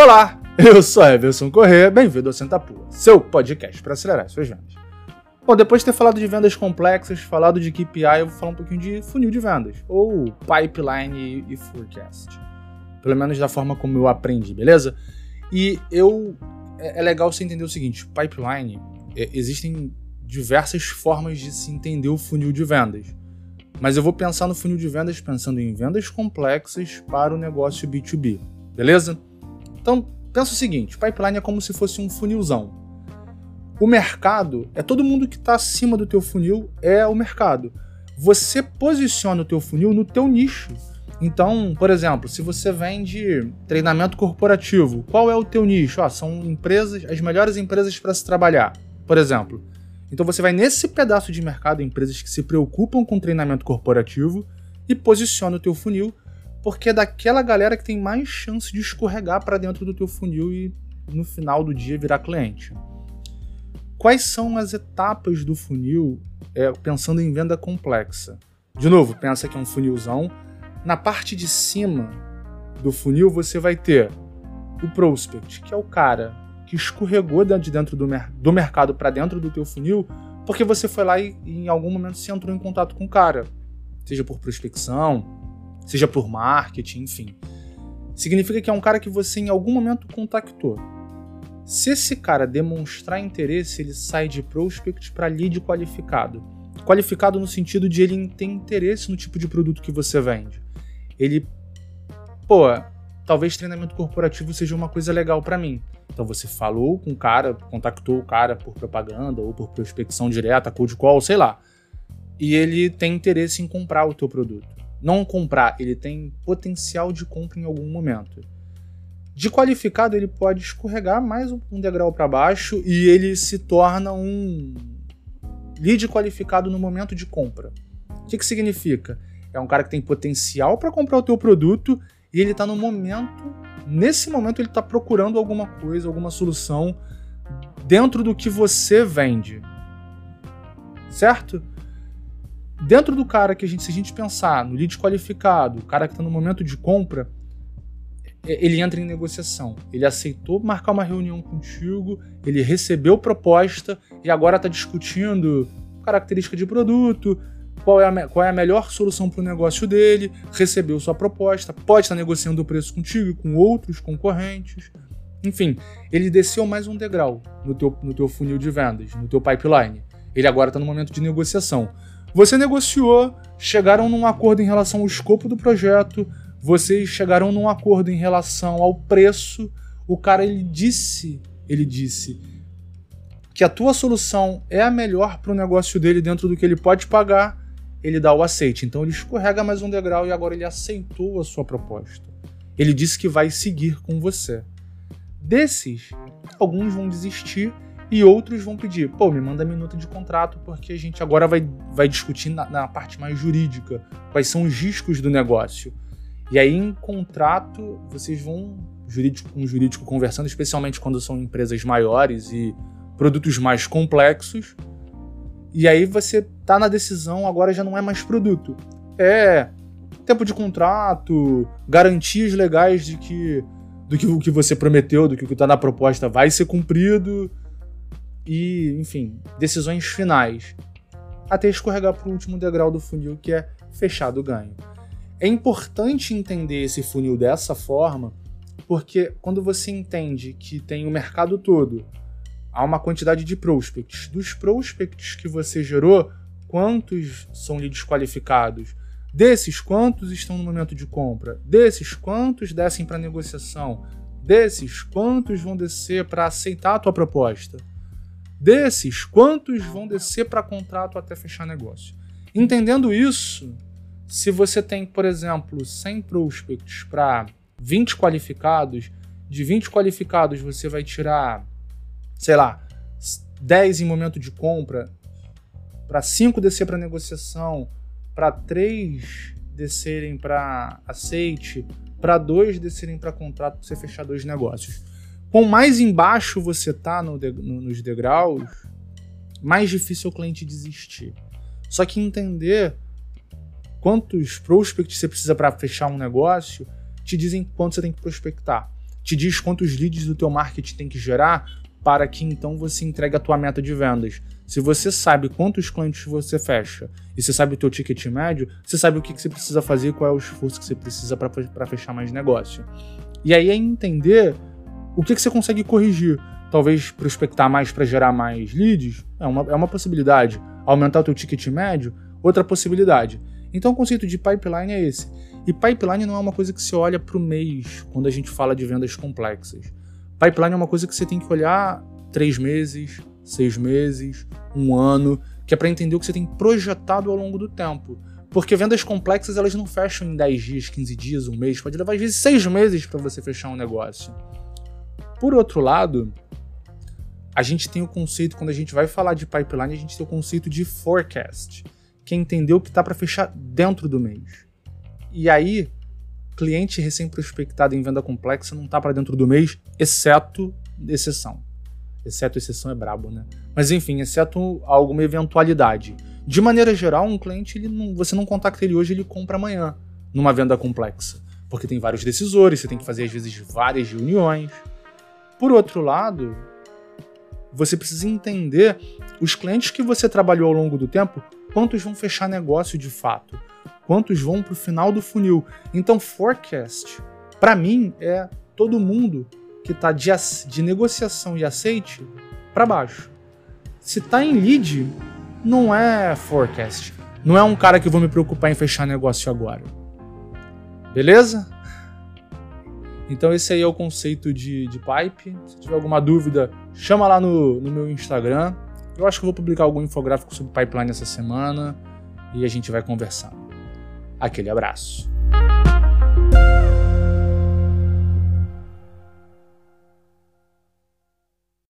Olá, eu sou Everson Corrêa, bem-vindo ao Senta Pua, seu podcast para acelerar suas vendas. Bom, depois de ter falado de vendas complexas, falado de KPI, eu vou falar um pouquinho de funil de vendas, ou pipeline e forecast. Pelo menos da forma como eu aprendi, beleza? E eu. É, é legal você entender o seguinte: pipeline, é, existem diversas formas de se entender o funil de vendas. Mas eu vou pensar no funil de vendas pensando em vendas complexas para o negócio B2B, beleza? Então, pensa o seguinte: pipeline é como se fosse um funilzão. O mercado é todo mundo que está acima do teu funil é o mercado. Você posiciona o teu funil no teu nicho. Então, por exemplo, se você vende treinamento corporativo, qual é o teu nicho? Ah, são empresas, as melhores empresas para se trabalhar, por exemplo. Então você vai nesse pedaço de mercado, empresas que se preocupam com treinamento corporativo e posiciona o teu funil, porque é daquela galera que tem mais chance de escorregar para dentro do teu funil e no final do dia virar cliente. Quais são as etapas do funil é, pensando em venda complexa? De novo, pensa que é um funilzão. Na parte de cima do funil você vai ter o prospect, que é o cara que escorregou de dentro do, mer do mercado para dentro do teu funil, porque você foi lá e, e, em algum momento se entrou em contato com o cara, seja por prospecção, seja por marketing, enfim. Significa que é um cara que você em algum momento contactou. Se esse cara demonstrar interesse, ele sai de prospect para lead qualificado. Qualificado no sentido de ele ter interesse no tipo de produto que você vende. Ele, pô, talvez treinamento corporativo seja uma coisa legal para mim. Então você falou com o cara, contactou o cara por propaganda ou por prospecção direta, cold call, sei lá. E ele tem interesse em comprar o teu produto. Não comprar, ele tem potencial de compra em algum momento. De qualificado, ele pode escorregar mais um degrau para baixo e ele se torna um lead qualificado no momento de compra. O que, que significa? É um cara que tem potencial para comprar o teu produto e ele está no momento, nesse momento ele está procurando alguma coisa, alguma solução dentro do que você vende. Certo? Dentro do cara que a gente, se a gente pensar no lead qualificado, o cara que está no momento de compra, ele entra em negociação. Ele aceitou marcar uma reunião contigo, ele recebeu proposta e agora está discutindo característica de produto, qual é a, qual é a melhor solução para o negócio dele, recebeu sua proposta, pode estar negociando o preço contigo e com outros concorrentes. Enfim, ele desceu mais um degrau no teu, no teu funil de vendas, no teu pipeline. Ele agora está no momento de negociação. Você negociou, chegaram num acordo em relação ao escopo do projeto, vocês chegaram num acordo em relação ao preço. O cara ele disse, ele disse que a tua solução é a melhor para o negócio dele dentro do que ele pode pagar ele dá o aceite. Então ele escorrega mais um degrau e agora ele aceitou a sua proposta. Ele disse que vai seguir com você. Desses, alguns vão desistir e outros vão pedir, pô, me manda a minuta de contrato porque a gente agora vai, vai discutir na, na parte mais jurídica quais são os riscos do negócio. E aí em contrato vocês vão jurídico com jurídico conversando, especialmente quando são empresas maiores e produtos mais complexos, e aí você tá na decisão, agora já não é mais produto. É tempo de contrato, garantias legais de que do que o que você prometeu, do que o que está na proposta vai ser cumprido e, enfim, decisões finais. Até escorregar para o último degrau do funil, que é fechado o ganho. É importante entender esse funil dessa forma, porque quando você entende que tem o mercado todo há uma quantidade de prospects. Dos prospects que você gerou, quantos são leads qualificados? Desses, quantos estão no momento de compra? Desses, quantos descem para negociação? Desses, quantos vão descer para aceitar a tua proposta? Desses, quantos vão descer para contrato até fechar negócio? Entendendo isso, se você tem, por exemplo, 100 prospects para 20 qualificados, de 20 qualificados você vai tirar sei lá, 10 em momento de compra, para 5 descer para negociação, para 3 descerem para aceite, para 2 descerem para contrato para você fechar dois negócios. Quanto mais embaixo você tá no de, no, nos degraus, mais difícil é o cliente desistir. Só que entender quantos prospects você precisa para fechar um negócio te dizem quanto você tem que prospectar te diz quantos leads do teu marketing tem que gerar para que então você entregue a tua meta de vendas. Se você sabe quantos clientes você fecha e você sabe o teu ticket médio, você sabe o que, que você precisa fazer, qual é o esforço que você precisa para fechar mais negócio. E aí é entender o que, que você consegue corrigir. Talvez prospectar mais para gerar mais leads é uma, é uma possibilidade. Aumentar o teu ticket médio, outra possibilidade. Então o conceito de pipeline é esse. E pipeline não é uma coisa que se olha para o mês quando a gente fala de vendas complexas. Pipeline é uma coisa que você tem que olhar três meses, seis meses, um ano, que é para entender o que você tem projetado ao longo do tempo. Porque vendas complexas elas não fecham em 10 dias, 15 dias, um mês, pode levar às vezes 6 meses para você fechar um negócio. Por outro lado, a gente tem o conceito, quando a gente vai falar de pipeline, a gente tem o conceito de forecast, que é entender o que está para fechar dentro do mês. E aí, cliente recém-prospectado em venda complexa não está para dentro do mês, exceto exceção. Exceto exceção é brabo, né? Mas enfim, exceto alguma eventualidade. De maneira geral, um cliente, ele não, você não contacta ele hoje, ele compra amanhã, numa venda complexa. Porque tem vários decisores, você tem que fazer às vezes várias reuniões. Por outro lado, você precisa entender os clientes que você trabalhou ao longo do tempo, quantos vão fechar negócio de fato, quantos vão para o final do funil. Então, forecast, para mim, é todo mundo que está de, de negociação e aceite para baixo. Se está em lead, não é forecast. Não é um cara que vou me preocupar em fechar negócio agora. Beleza? Então esse aí é o conceito de, de pipe. Se tiver alguma dúvida, chama lá no, no meu Instagram. Eu acho que vou publicar algum infográfico sobre pipeline essa semana e a gente vai conversar. Aquele abraço.